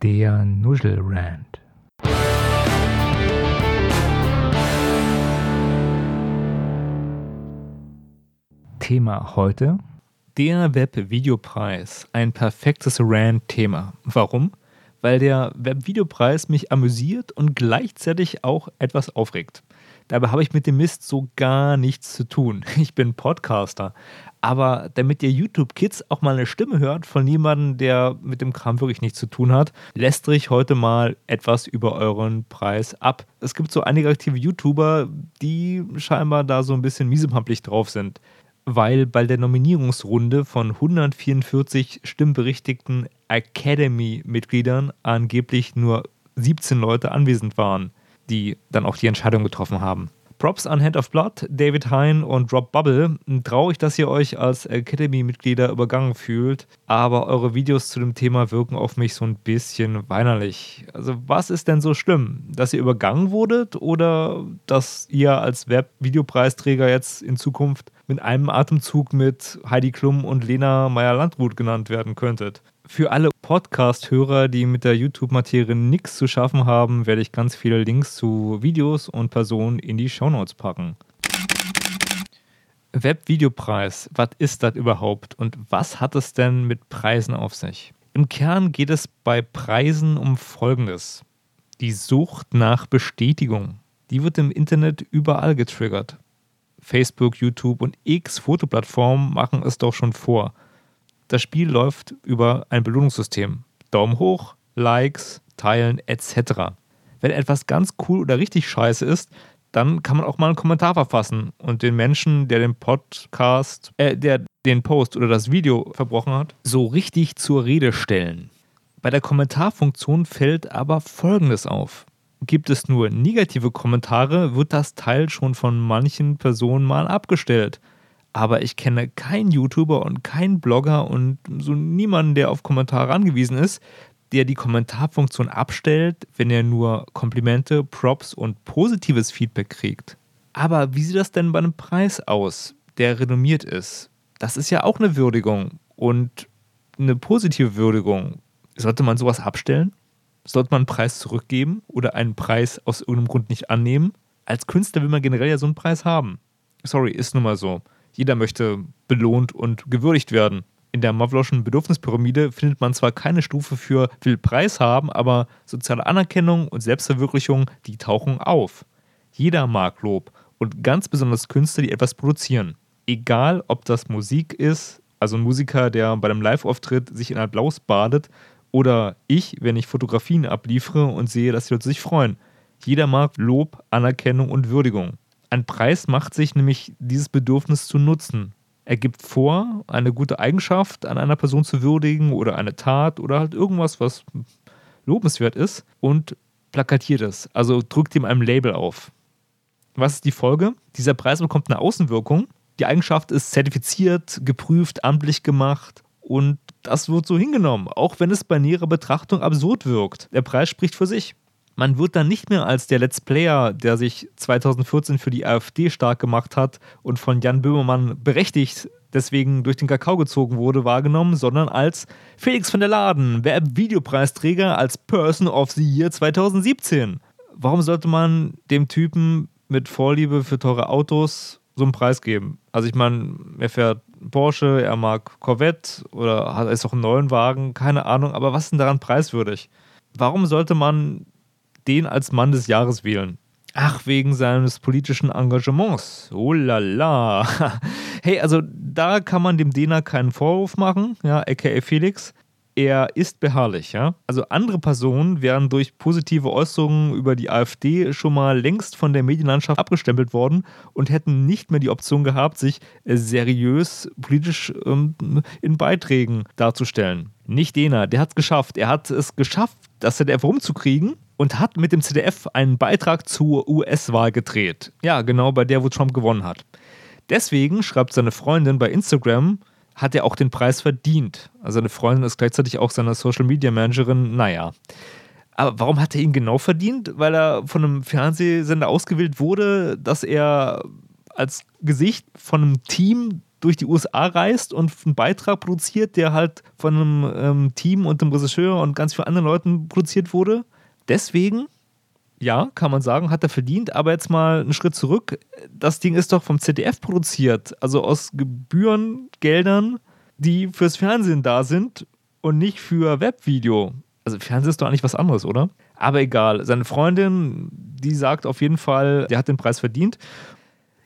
Der Nuschelrand. Thema heute: Der Webvideopreis. Ein perfektes Rand-Thema. Warum? Weil der Webvideopreis mich amüsiert und gleichzeitig auch etwas aufregt. Dabei habe ich mit dem Mist so gar nichts zu tun. Ich bin Podcaster. Aber damit ihr YouTube-Kids auch mal eine Stimme hört von jemandem, der mit dem Kram wirklich nichts zu tun hat, lästere ich heute mal etwas über euren Preis ab. Es gibt so einige aktive YouTuber, die scheinbar da so ein bisschen miesepamplich drauf sind. Weil bei der Nominierungsrunde von 144 stimmberechtigten Academy-Mitgliedern angeblich nur 17 Leute anwesend waren die dann auch die Entscheidung getroffen haben. Props an Hand of Blood, David Hein und Rob Bubble. Traurig, dass ihr euch als Academy-Mitglieder übergangen fühlt, aber eure Videos zu dem Thema wirken auf mich so ein bisschen weinerlich. Also, was ist denn so schlimm? Dass ihr übergangen wurdet oder dass ihr als Web-Videopreisträger jetzt in Zukunft mit einem Atemzug mit Heidi Klum und Lena Meyer-Landrut genannt werden könntet? Für alle Podcast-Hörer, die mit der YouTube-Materie nichts zu schaffen haben, werde ich ganz viele Links zu Videos und Personen in die Shownotes packen. Webvideopreis, was ist das überhaupt und was hat es denn mit Preisen auf sich? Im Kern geht es bei Preisen um Folgendes. Die Sucht nach Bestätigung. Die wird im Internet überall getriggert. Facebook, YouTube und x Fotoplattformen machen es doch schon vor – das Spiel läuft über ein Belohnungssystem. Daumen hoch, Likes, Teilen etc. Wenn etwas ganz cool oder richtig scheiße ist, dann kann man auch mal einen Kommentar verfassen und den Menschen, der den Podcast, äh, der den Post oder das Video verbrochen hat, so richtig zur Rede stellen. Bei der Kommentarfunktion fällt aber Folgendes auf. Gibt es nur negative Kommentare, wird das Teil schon von manchen Personen mal abgestellt aber ich kenne keinen YouTuber und keinen Blogger und so niemanden, der auf Kommentare angewiesen ist, der die Kommentarfunktion abstellt, wenn er nur Komplimente, Props und positives Feedback kriegt. Aber wie sieht das denn bei einem Preis aus, der renommiert ist? Das ist ja auch eine Würdigung und eine positive Würdigung. Sollte man sowas abstellen? Sollte man einen Preis zurückgeben oder einen Preis aus irgendeinem Grund nicht annehmen? Als Künstler will man generell ja so einen Preis haben. Sorry, ist nun mal so. Jeder möchte belohnt und gewürdigt werden. In der Mavloschen Bedürfnispyramide findet man zwar keine Stufe für will Preis haben, aber soziale Anerkennung und Selbstverwirklichung, die tauchen auf. Jeder mag Lob und ganz besonders Künstler, die etwas produzieren. Egal, ob das Musik ist, also ein Musiker, der bei einem Live-Auftritt sich in Applaus badet, oder ich, wenn ich Fotografien abliefere und sehe, dass die Leute sich freuen. Jeder mag Lob, Anerkennung und Würdigung. Ein Preis macht sich nämlich dieses Bedürfnis zu nutzen. Er gibt vor, eine gute Eigenschaft an einer Person zu würdigen oder eine Tat oder halt irgendwas, was lobenswert ist und plakatiert es, also drückt ihm ein Label auf. Was ist die Folge? Dieser Preis bekommt eine Außenwirkung. Die Eigenschaft ist zertifiziert, geprüft, amtlich gemacht und das wird so hingenommen, auch wenn es bei näherer Betrachtung absurd wirkt. Der Preis spricht für sich. Man wird dann nicht mehr als der Let's Player, der sich 2014 für die AfD stark gemacht hat und von Jan Böhmermann berechtigt deswegen durch den Kakao gezogen wurde, wahrgenommen, sondern als Felix von der Laden, Web-Videopreisträger als Person of the Year 2017. Warum sollte man dem Typen mit Vorliebe für teure Autos so einen Preis geben? Also ich meine, er fährt Porsche, er mag Corvette oder hat ist auch einen neuen Wagen, keine Ahnung, aber was ist denn daran preiswürdig? Warum sollte man den als Mann des Jahres wählen. Ach, wegen seines politischen Engagements. Oh la la. Hey, also da kann man dem Dena keinen Vorwurf machen, ja, aka Felix. Er ist beharrlich, ja. Also andere Personen wären durch positive Äußerungen über die AfD schon mal längst von der Medienlandschaft abgestempelt worden und hätten nicht mehr die Option gehabt, sich seriös politisch ähm, in Beiträgen darzustellen. Nicht Dena, der hat es geschafft. Er hat es geschafft, das ZDF rumzukriegen und hat mit dem ZDF einen Beitrag zur US-Wahl gedreht. Ja, genau bei der, wo Trump gewonnen hat. Deswegen schreibt seine Freundin bei Instagram, hat er auch den Preis verdient. Also seine Freundin ist gleichzeitig auch seine Social Media Managerin. Naja. Aber warum hat er ihn genau verdient? Weil er von einem Fernsehsender ausgewählt wurde, dass er als Gesicht von einem Team durch die USA reist und einen Beitrag produziert, der halt von einem ähm, Team und einem Regisseur und ganz vielen anderen Leuten produziert wurde. Deswegen, ja, kann man sagen, hat er verdient, aber jetzt mal einen Schritt zurück. Das Ding ist doch vom ZDF produziert, also aus Gebührengeldern, die fürs Fernsehen da sind und nicht für Webvideo. Also Fernsehen ist doch eigentlich was anderes, oder? Aber egal. Seine Freundin, die sagt auf jeden Fall, der hat den Preis verdient.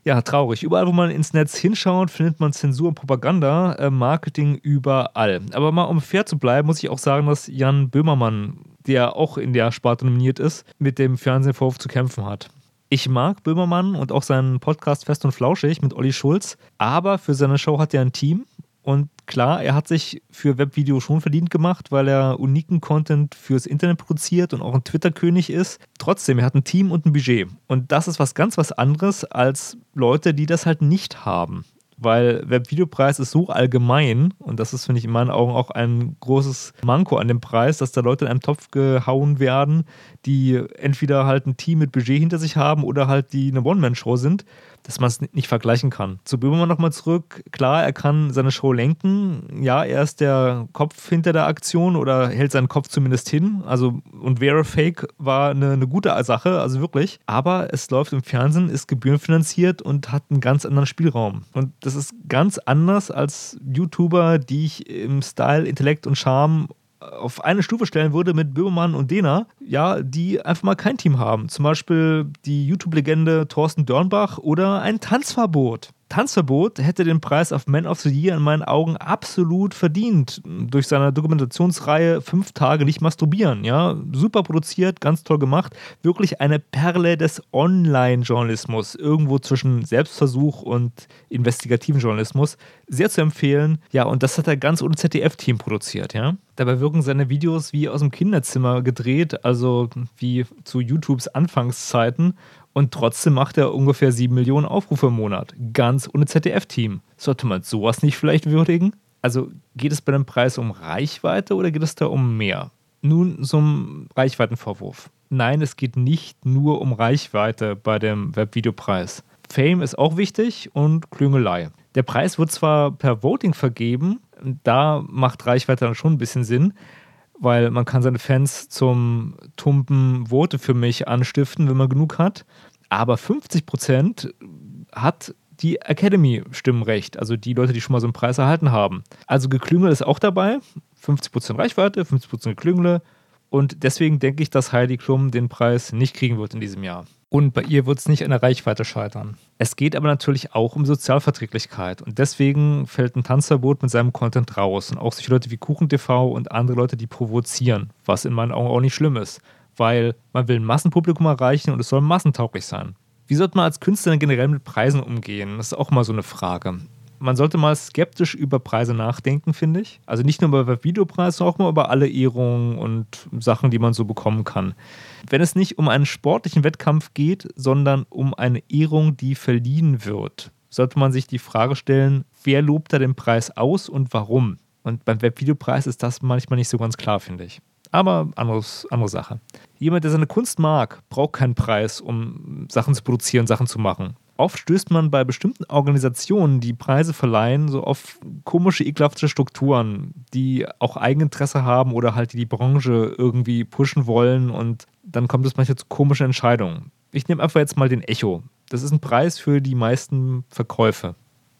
Ja, traurig. Überall, wo man ins Netz hinschaut, findet man Zensur und Propaganda, äh, Marketing überall. Aber mal um fair zu bleiben, muss ich auch sagen, dass Jan Böhmermann, der auch in der Sparte nominiert ist, mit dem Fernsehvorwurf zu kämpfen hat. Ich mag Böhmermann und auch seinen Podcast Fest und Flauschig mit Olli Schulz, aber für seine Show hat er ein Team und klar, er hat sich für Webvideo schon verdient gemacht, weil er uniken Content fürs Internet produziert und auch ein Twitter-König ist. Trotzdem, er hat ein Team und ein Budget. Und das ist was ganz was anderes als Leute, die das halt nicht haben weil Webvideopreis ist so allgemein und das ist, finde ich, in meinen Augen auch ein großes Manko an dem Preis, dass da Leute in einen Topf gehauen werden, die entweder halt ein Team mit Budget hinter sich haben oder halt die eine One-Man-Show sind, dass man es nicht vergleichen kann. Zu Böhmermann nochmal zurück. Klar, er kann seine Show lenken. Ja, er ist der Kopf hinter der Aktion oder hält seinen Kopf zumindest hin. Also, und wäre Fake war eine, eine gute Sache, also wirklich. Aber es läuft im Fernsehen, ist gebührenfinanziert und hat einen ganz anderen Spielraum. Und das ist ganz anders als YouTuber, die ich im Style, Intellekt und Charme auf eine Stufe stellen würde mit Böhmermann und Dena, ja, die einfach mal kein Team haben. Zum Beispiel die YouTube-Legende Thorsten Dörnbach oder ein Tanzverbot. Tanzverbot hätte den Preis auf Man of the Year in meinen Augen absolut verdient. Durch seine Dokumentationsreihe Fünf Tage nicht masturbieren. Ja, super produziert, ganz toll gemacht. Wirklich eine Perle des Online-Journalismus. Irgendwo zwischen Selbstversuch und investigativen Journalismus. Sehr zu empfehlen. Ja, und das hat er ganz ohne ZDF-Team produziert. Ja. Dabei wirken seine Videos wie aus dem Kinderzimmer gedreht, also wie zu YouTubes Anfangszeiten und trotzdem macht er ungefähr 7 Millionen Aufrufe im Monat. Ganz ohne ZDF-Team. Sollte man sowas nicht vielleicht würdigen? Also geht es bei dem Preis um Reichweite oder geht es da um mehr? Nun zum Reichweitenvorwurf. Nein, es geht nicht nur um Reichweite bei dem Webvideopreis. Fame ist auch wichtig und Klüngelei. Der Preis wird zwar per Voting vergeben, da macht Reichweite dann schon ein bisschen Sinn, weil man kann seine Fans zum tumpen Vote für mich anstiften, wenn man genug hat. Aber 50 Prozent hat die Academy Stimmrecht, also die Leute, die schon mal so einen Preis erhalten haben. Also Geklüngel ist auch dabei, 50 Prozent Reichweite, 50 Prozent Geklüngel. Und deswegen denke ich, dass Heidi Klum den Preis nicht kriegen wird in diesem Jahr. Und bei ihr wird es nicht an der Reichweite scheitern. Es geht aber natürlich auch um Sozialverträglichkeit. Und deswegen fällt ein Tanzverbot mit seinem Content raus. Und auch solche Leute wie KuchenTV und andere Leute, die provozieren. Was in meinen Augen auch nicht schlimm ist. Weil man will ein Massenpublikum erreichen und es soll massentauglich sein. Wie sollte man als Künstler generell mit Preisen umgehen? Das ist auch mal so eine Frage man sollte mal skeptisch über Preise nachdenken, finde ich. Also nicht nur über Videopreise, sondern auch mal über alle Ehrungen und Sachen, die man so bekommen kann. Wenn es nicht um einen sportlichen Wettkampf geht, sondern um eine Ehrung, die verliehen wird, sollte man sich die Frage stellen, wer lobt da den Preis aus und warum? Und beim Webvideopreis ist das manchmal nicht so ganz klar, finde ich. Aber anderes, andere Sache. Jemand, der seine Kunst mag, braucht keinen Preis, um Sachen zu produzieren, Sachen zu machen oft stößt man bei bestimmten Organisationen, die Preise verleihen, so auf komische, ekelhafte Strukturen, die auch Eigeninteresse haben oder halt die die Branche irgendwie pushen wollen und dann kommt es manchmal zu komischen Entscheidungen. Ich nehme einfach jetzt mal den Echo. Das ist ein Preis für die meisten Verkäufe.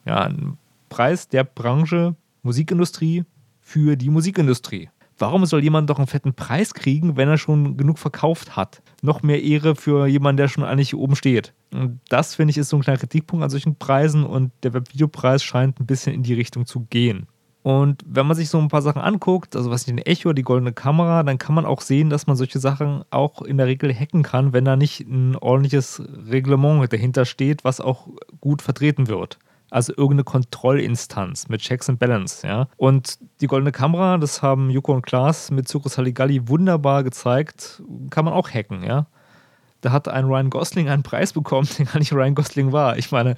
Ja, ein Preis der Branche Musikindustrie für die Musikindustrie. Warum soll jemand doch einen fetten Preis kriegen, wenn er schon genug verkauft hat? Noch mehr Ehre für jemanden, der schon eigentlich oben steht. Und das, finde ich, ist so ein kleiner Kritikpunkt an solchen Preisen und der Webvideopreis scheint ein bisschen in die Richtung zu gehen. Und wenn man sich so ein paar Sachen anguckt, also was den Echo, die goldene Kamera, dann kann man auch sehen, dass man solche Sachen auch in der Regel hacken kann, wenn da nicht ein ordentliches Reglement dahinter steht, was auch gut vertreten wird. Also irgendeine Kontrollinstanz mit Checks and Balance, ja. Und die goldene Kamera, das haben Joko und Klaas mit Circus Halligalli wunderbar gezeigt, kann man auch hacken, ja da hat ein Ryan Gosling einen Preis bekommen, der gar nicht Ryan Gosling war. Ich meine,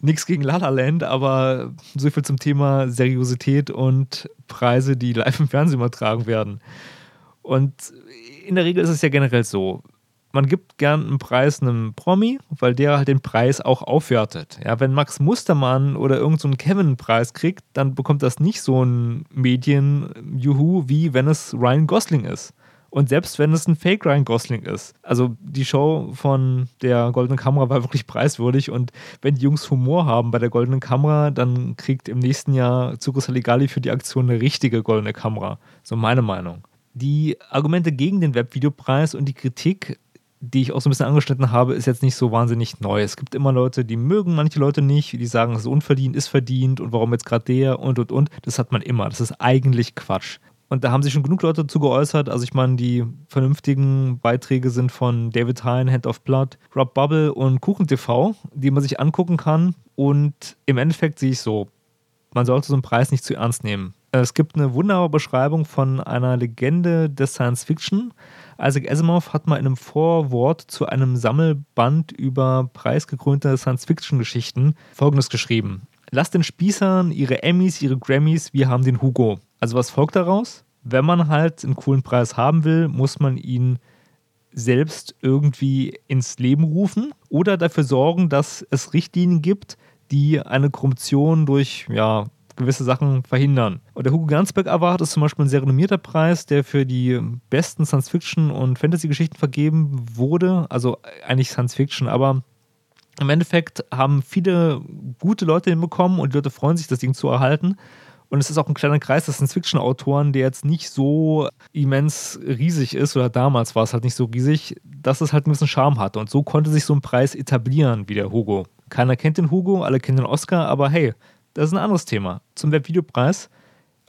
nichts gegen La La Land, aber so viel zum Thema Seriosität und Preise, die live im Fernsehen übertragen werden. Und in der Regel ist es ja generell so, man gibt gern einen Preis einem Promi, weil der halt den Preis auch aufwertet. Ja, wenn Max Mustermann oder irgend so Kevin einen Preis kriegt, dann bekommt das nicht so ein Medien-Juhu, wie wenn es Ryan Gosling ist. Und selbst wenn es ein Fake Ryan Gosling ist. Also die Show von der Goldenen Kamera war wirklich preiswürdig und wenn die Jungs Humor haben bei der Goldenen Kamera, dann kriegt im nächsten Jahr Zucchus Saligali für die Aktion eine richtige Goldene Kamera. So meine Meinung. Die Argumente gegen den Webvideopreis und die Kritik die ich auch so ein bisschen angeschnitten habe, ist jetzt nicht so wahnsinnig neu. Es gibt immer Leute, die mögen manche Leute nicht, die sagen, es ist unverdient, ist verdient und warum jetzt gerade der und und und. Das hat man immer. Das ist eigentlich Quatsch. Und da haben sich schon genug Leute dazu geäußert. Also ich meine, die vernünftigen Beiträge sind von David Hine, Hand of Blood, Rob Bubble und Kuchen TV, die man sich angucken kann. Und im Endeffekt sehe ich so, man sollte so einen Preis nicht zu ernst nehmen. Es gibt eine wunderbare Beschreibung von einer Legende des Science Fiction. Isaac Asimov hat mal in einem Vorwort zu einem Sammelband über preisgekrönte Science-Fiction-Geschichten Folgendes geschrieben. Lasst den Spießern ihre Emmys, ihre Grammys, wir haben den Hugo. Also was folgt daraus? Wenn man halt einen coolen Preis haben will, muss man ihn selbst irgendwie ins Leben rufen oder dafür sorgen, dass es Richtlinien gibt, die eine Korruption durch ja, gewisse Sachen verhindern. Und der Hugo Gernsback Award ist zum Beispiel ein sehr renommierter Preis, der für die besten Science-Fiction- und Fantasy-Geschichten vergeben wurde. Also eigentlich Science-Fiction, aber im Endeffekt haben viele gute Leute hinbekommen und die Leute freuen sich, das Ding zu erhalten. Und es ist auch ein kleiner Kreis des Science-Fiction-Autoren, der jetzt nicht so immens riesig ist, oder damals war es halt nicht so riesig, dass es halt ein bisschen Charme hatte. Und so konnte sich so ein Preis etablieren wie der Hugo. Keiner kennt den Hugo, alle kennen den Oscar, aber hey, das ist ein anderes Thema. Zum Webvideopreis.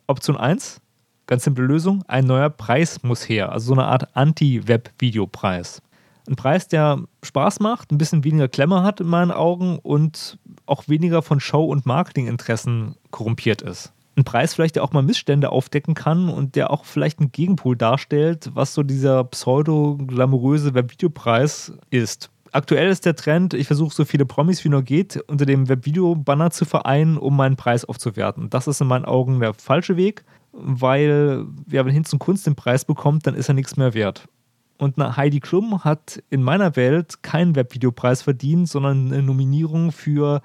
Option 1, ganz simple Lösung, ein neuer Preis muss her. Also so eine Art Anti-Web-Videopreis. Ein Preis, der Spaß macht, ein bisschen weniger Klemmer hat in meinen Augen und auch weniger von Show- und Marketinginteressen korrumpiert ist. Ein Preis vielleicht, der auch mal Missstände aufdecken kann und der auch vielleicht einen Gegenpol darstellt, was so dieser pseudo-glamouröse Webvideopreis ist aktuell ist der Trend, ich versuche so viele Promis wie nur geht unter dem Webvideo-Banner zu vereinen, um meinen Preis aufzuwerten. Das ist in meinen Augen der falsche Weg, weil ja, wenn Hinz und Kunst den Preis bekommt, dann ist er nichts mehr wert. Und Heidi Klum hat in meiner Welt keinen Webvideopreis verdient, sondern eine Nominierung für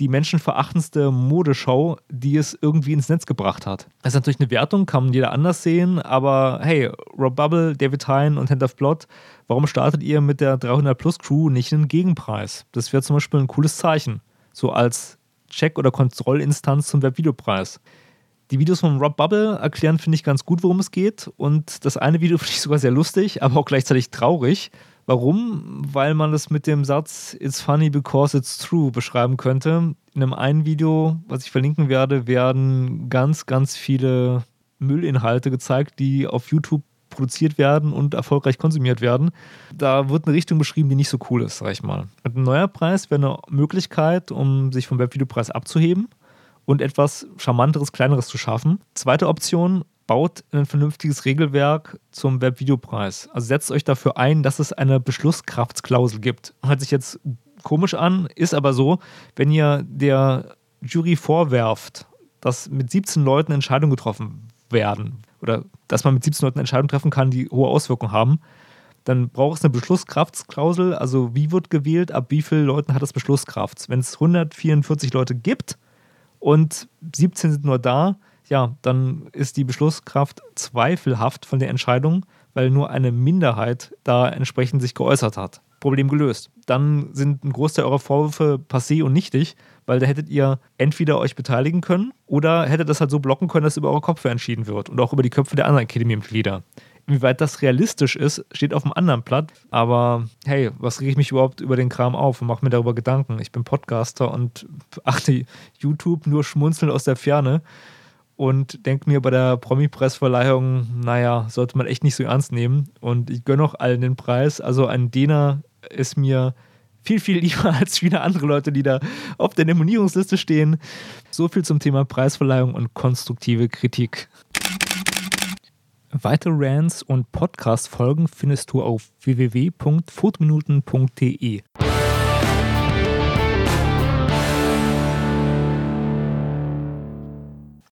die menschenverachtendste Modeshow, die es irgendwie ins Netz gebracht hat. Das ist natürlich eine Wertung, kann jeder anders sehen, aber hey, Rob Bubble, David Hine und Hand of Blood, warum startet ihr mit der 300 Plus Crew nicht einen Gegenpreis? Das wäre zum Beispiel ein cooles Zeichen, so als Check- oder Kontrollinstanz zum Webvideopreis. Die Videos von Rob Bubble erklären, finde ich, ganz gut, worum es geht. Und das eine Video finde ich sogar sehr lustig, aber auch gleichzeitig traurig. Warum? Weil man es mit dem Satz It's funny because it's true beschreiben könnte. In einem einen Video, was ich verlinken werde, werden ganz, ganz viele Müllinhalte gezeigt, die auf YouTube produziert werden und erfolgreich konsumiert werden. Da wird eine Richtung beschrieben, die nicht so cool ist, sag ich mal. Und ein neuer Preis wäre eine Möglichkeit, um sich vom Webvideopreis abzuheben und etwas Charmanteres, Kleineres zu schaffen. Zweite Option, baut ein vernünftiges Regelwerk zum Webvideopreis. Also setzt euch dafür ein, dass es eine Beschlusskraftsklausel gibt. Hört sich jetzt komisch an, ist aber so, wenn ihr der Jury vorwerft, dass mit 17 Leuten Entscheidungen getroffen werden oder dass man mit 17 Leuten Entscheidungen treffen kann, die hohe Auswirkungen haben, dann braucht es eine Beschlusskraftsklausel. Also wie wird gewählt, ab wie vielen Leuten hat es Beschlusskraft? Wenn es 144 Leute gibt und 17 sind nur da, ja, dann ist die Beschlusskraft zweifelhaft von der Entscheidung, weil nur eine Minderheit da entsprechend sich geäußert hat. Problem gelöst. Dann sind ein Großteil eurer Vorwürfe passé und nichtig, weil da hättet ihr entweder euch beteiligen können oder hättet das halt so blocken können, dass über eure Köpfe entschieden wird und auch über die Köpfe der anderen Academy-Mitglieder. Inwieweit das realistisch ist, steht auf einem anderen Blatt. Aber hey, was rege ich mich überhaupt über den Kram auf und mache mir darüber Gedanken? Ich bin Podcaster und achte YouTube nur schmunzeln aus der Ferne und denke mir bei der Promi-Preisverleihung, naja, sollte man echt nicht so ernst nehmen. Und ich gönne auch allen den Preis. Also ein Dena ist mir viel, viel lieber als viele andere Leute, die da auf der Nominierungsliste stehen. So viel zum Thema Preisverleihung und konstruktive Kritik. Weitere Rants und Podcast-Folgen findest du auf www.fotominuten.de.